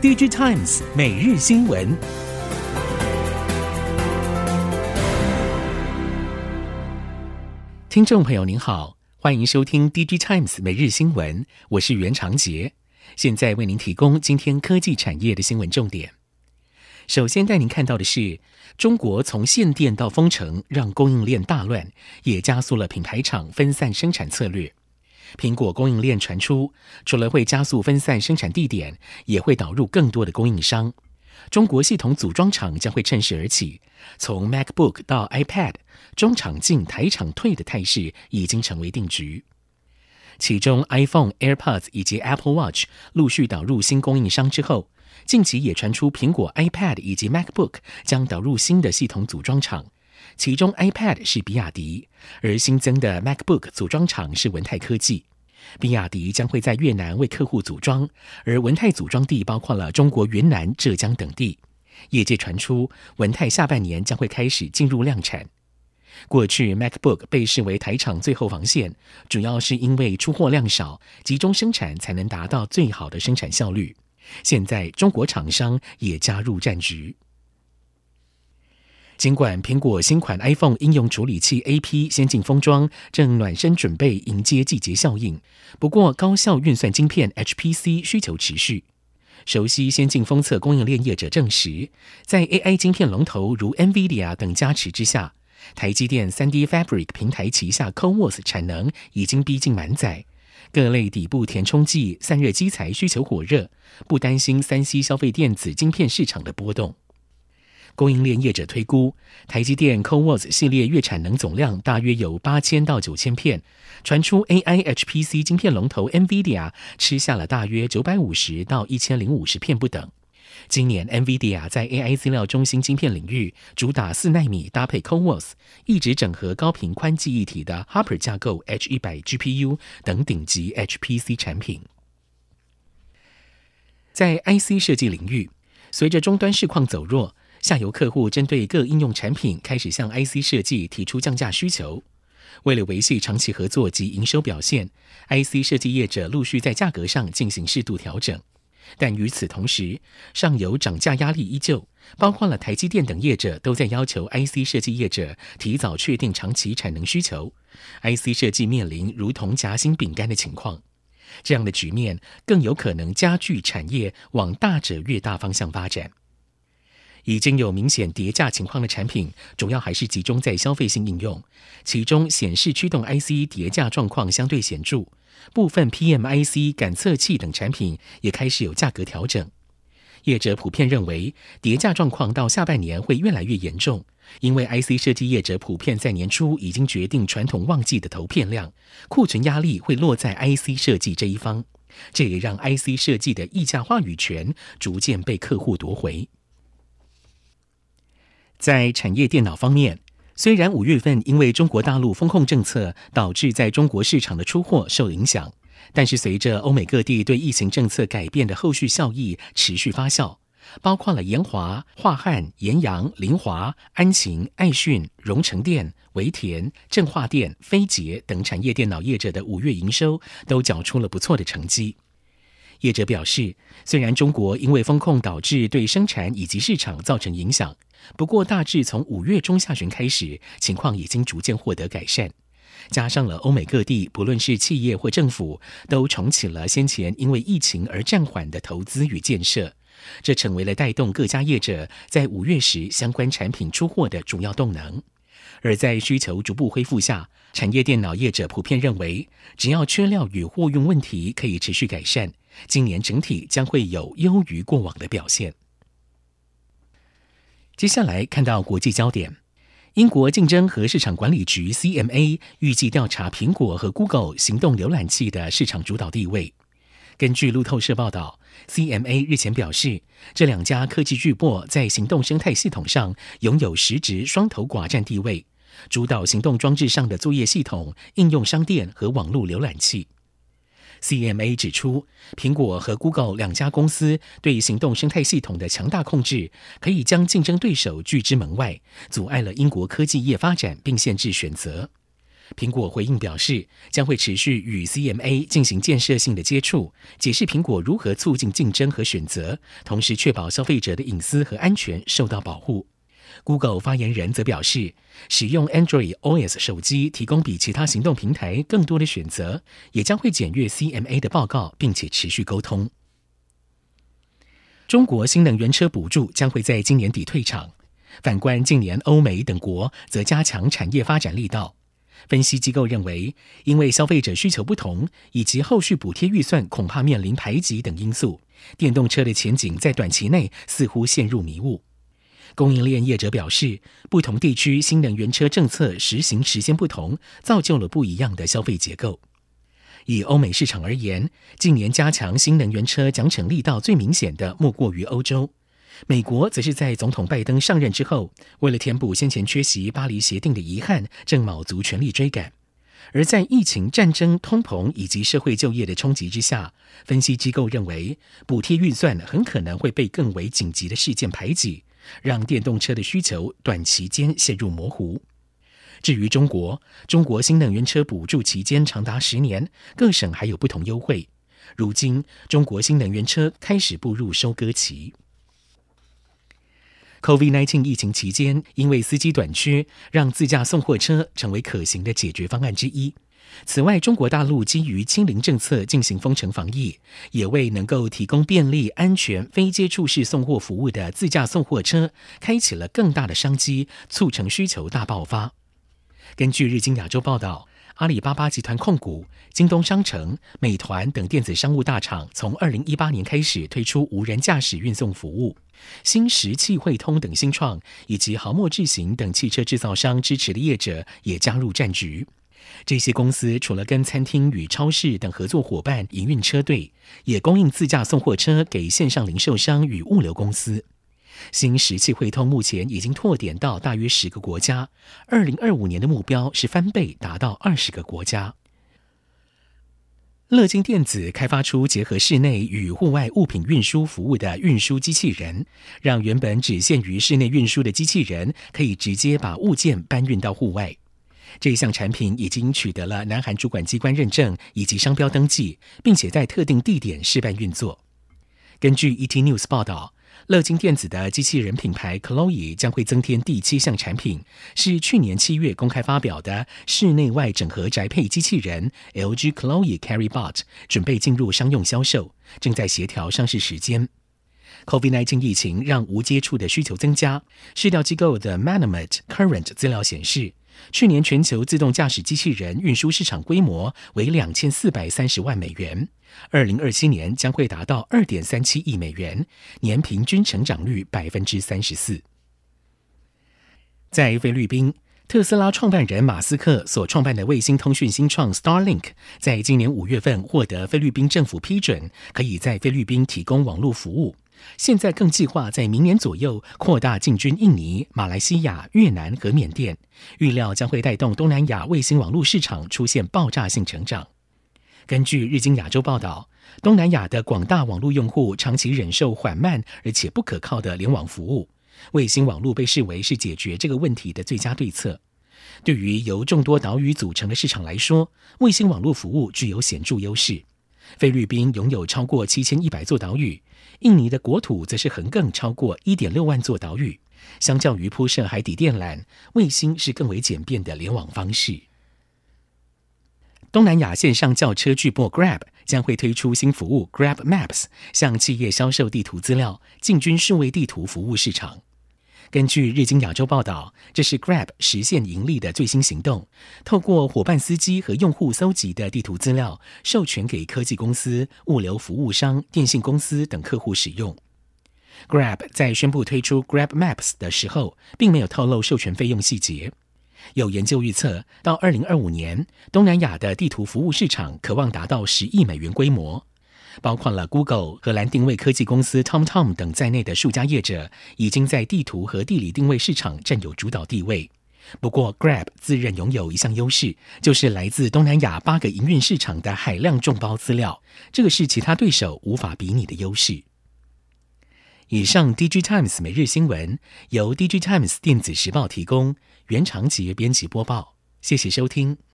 DG Times 每日新闻，听众朋友您好，欢迎收听 DG Times 每日新闻，我是袁长杰，现在为您提供今天科技产业的新闻重点。首先带您看到的是，中国从限电到封城，让供应链大乱，也加速了品牌厂分散生产策略。苹果供应链传出，除了会加速分散生产地点，也会导入更多的供应商。中国系统组装厂将会趁势而起，从 MacBook 到 iPad，中厂进台厂退的态势已经成为定局。其中，iPhone、AirPods 以及 Apple Watch 陆续导入新供应商之后，近期也传出苹果 iPad 以及 MacBook 将导入新的系统组装厂。其中，iPad 是比亚迪，而新增的 MacBook 组装厂是文泰科技。比亚迪将会在越南为客户组装，而文泰组装地包括了中国云南、浙江等地。业界传出，文泰下半年将会开始进入量产。过去，MacBook 被视为台厂最后防线，主要是因为出货量少，集中生产才能达到最好的生产效率。现在，中国厂商也加入战局。尽管苹果新款 iPhone 应用处理器 AP 先进封装正暖身准备迎接季节效应，不过高效运算晶片 HPC 需求持续。熟悉先进封测供应链业者证实，在 AI 晶片龙头如 NVIDIA 等加持之下，台积电 3D Fabric 平台旗下 CoWoS 产能已经逼近满载，各类底部填充剂、散热基材需求火热，不担心 3C 消费电子晶片市场的波动。供应链业者推估，台积电 CoWoS 系列月产能总量大约有八千到九千片，传出 AI HPC 晶片龙头 NVIDIA 吃下了大约九百五十到一千零五十片不等。今年 NVIDIA 在 AI 资料中心晶片领域主打四奈米搭配 CoWoS，一直整合高频宽记忆体的 Hopper 架构 H 一百 GPU 等顶级 HPC 产品。在 IC 设计领域，随着终端市况走弱。下游客户针对各应用产品开始向 IC 设计提出降价需求。为了维系长期合作及营收表现，IC 设计业者陆续在价格上进行适度调整。但与此同时，上游涨价压力依旧，包括了台积电等业者都在要求 IC 设计业者提早确定长期产能需求。IC 设计面临如同夹心饼干的情况，这样的局面更有可能加剧产业往大者越大方向发展。已经有明显跌价情况的产品，主要还是集中在消费性应用，其中显示驱动 IC 叠价状况相对显著，部分 PMIC 感测器等产品也开始有价格调整。业者普遍认为，跌价状况到下半年会越来越严重，因为 IC 设计业者普遍在年初已经决定传统旺季的投片量，库存压力会落在 IC 设计这一方，这也让 IC 设计的议价话语权逐渐被客户夺回。在产业电脑方面，虽然五月份因为中国大陆风控政策导致在中国市场的出货受影响，但是随着欧美各地对疫情政策改变的后续效益持续发酵，包括了延华、华汉、延阳、凌华、安晴、爱讯、荣成电、维田、振化电、飞捷等产业电脑业者的五月营收都缴出了不错的成绩。业者表示，虽然中国因为风控导致对生产以及市场造成影响。不过，大致从五月中下旬开始，情况已经逐渐获得改善。加上了欧美各地，不论是企业或政府，都重启了先前因为疫情而暂缓的投资与建设，这成为了带动各家业者在五月时相关产品出货的主要动能。而在需求逐步恢复下，产业电脑业者普遍认为，只要缺料与货运问题可以持续改善，今年整体将会有优于过往的表现。接下来看到国际焦点，英国竞争和市场管理局 CMA 预计调查苹果和 Google 行动浏览器的市场主导地位。根据路透社报道，CMA 日前表示，这两家科技巨擘在行动生态系统上拥有实质双头寡占地位，主导行动装置上的作业系统、应用商店和网络浏览器。CMA 指出，苹果和 Google 两家公司对行动生态系统的强大控制，可以将竞争对手拒之门外，阻碍了英国科技业发展，并限制选择。苹果回应表示，将会持续与 CMA 进行建设性的接触，解释苹果如何促进竞争和选择，同时确保消费者的隐私和安全受到保护。Google 发言人则表示，使用 Android OS 手机提供比其他行动平台更多的选择，也将会检阅 CMA 的报告，并且持续沟通。中国新能源车补助将会在今年底退场，反观近年欧美等国则加强产业发展力道。分析机构认为，因为消费者需求不同，以及后续补贴预算恐怕面临排挤等因素，电动车的前景在短期内似乎陷入迷雾。供应链业者表示，不同地区新能源车政策实行时间不同，造就了不一样的消费结构。以欧美市场而言，近年加强新能源车奖惩力道最明显的莫过于欧洲。美国则是在总统拜登上任之后，为了填补先前缺席巴黎协定的遗憾，正卯足全力追赶。而在疫情、战争、通膨以及社会就业的冲击之下，分析机构认为，补贴预算很可能会被更为紧急的事件排挤，让电动车的需求短期间陷入模糊。至于中国，中国新能源车补助期间长达十年，各省还有不同优惠。如今，中国新能源车开始步入收割期。COVID-19 疫情期间，因为司机短缺，让自驾送货车成为可行的解决方案之一。此外，中国大陆基于清零政策进行封城防疫，也为能够提供便利、安全、非接触式送货服务的自驾送货车开启了更大的商机，促成需求大爆发。根据日经亚洲报道。阿里巴巴集团控股、京东商城、美团等电子商务大厂，从二零一八年开始推出无人驾驶运送服务。新石器汇通等新创，以及豪墨智行等汽车制造商支持的业者也加入战局。这些公司除了跟餐厅与超市等合作伙伴营运车队，也供应自驾送货车给线上零售商与物流公司。新石器汇通目前已经拓点到大约十个国家，二零二五年的目标是翻倍，达到二十个国家。乐金电子开发出结合室内与户外物品运输服务的运输机器人，让原本只限于室内运输的机器人，可以直接把物件搬运到户外。这一项产品已经取得了南韩主管机关认证以及商标登记，并且在特定地点试办运作。根据 ET News 报道。乐金电子的机器人品牌 Chloe 将会增添第七项产品，是去年七月公开发表的室内外整合宅配机器人 LG Chloe CarryBot，准备进入商用销售，正在协调上市时间。COVID-19 疫情让无接触的需求增加，市调机构的 Manomet Current 资料显示。去年全球自动驾驶机器人运输市场规模为两千四百三十万美元，二零二七年将会达到二点三七亿美元，年平均成长率百分之三十四。在菲律宾，特斯拉创办人马斯克所创办的卫星通讯新创 Starlink，在今年五月份获得菲律宾政府批准，可以在菲律宾提供网络服务。现在更计划在明年左右扩大进军印尼、马来西亚、越南和缅甸，预料将会带动东南亚卫星网络市场出现爆炸性成长。根据日经亚洲报道，东南亚的广大网络用户长期忍受缓慢而且不可靠的联网服务，卫星网络被视为是解决这个问题的最佳对策。对于由众多岛屿组成的市场来说，卫星网络服务具有显著优势。菲律宾拥有超过七千一百座岛屿，印尼的国土则是横亘超过一点六万座岛屿。相较于铺设海底电缆，卫星是更为简便的联网方式。东南亚线上轿车巨擘 Grab 将会推出新服务 Grab Maps，向企业销售地图资料，进军数位地图服务市场。根据日经亚洲报道，这是 Grab 实现盈利的最新行动。透过伙伴司机和用户搜集的地图资料，授权给科技公司、物流服务商、电信公司等客户使用。Grab 在宣布推出 Grab Maps 的时候，并没有透露授权费用细节。有研究预测，到二零二五年，东南亚的地图服务市场可望达到十亿美元规模。包括了 Google、荷兰定位科技公司 TomTom 等在内的数家业者，已经在地图和地理定位市场占有主导地位。不过，Grab 自认拥有一项优势，就是来自东南亚八个营运市场的海量众包资料，这个是其他对手无法比拟的优势。以上，DG Times 每日新闻由 DG Times 电子时报提供，原长节编辑播报，谢谢收听。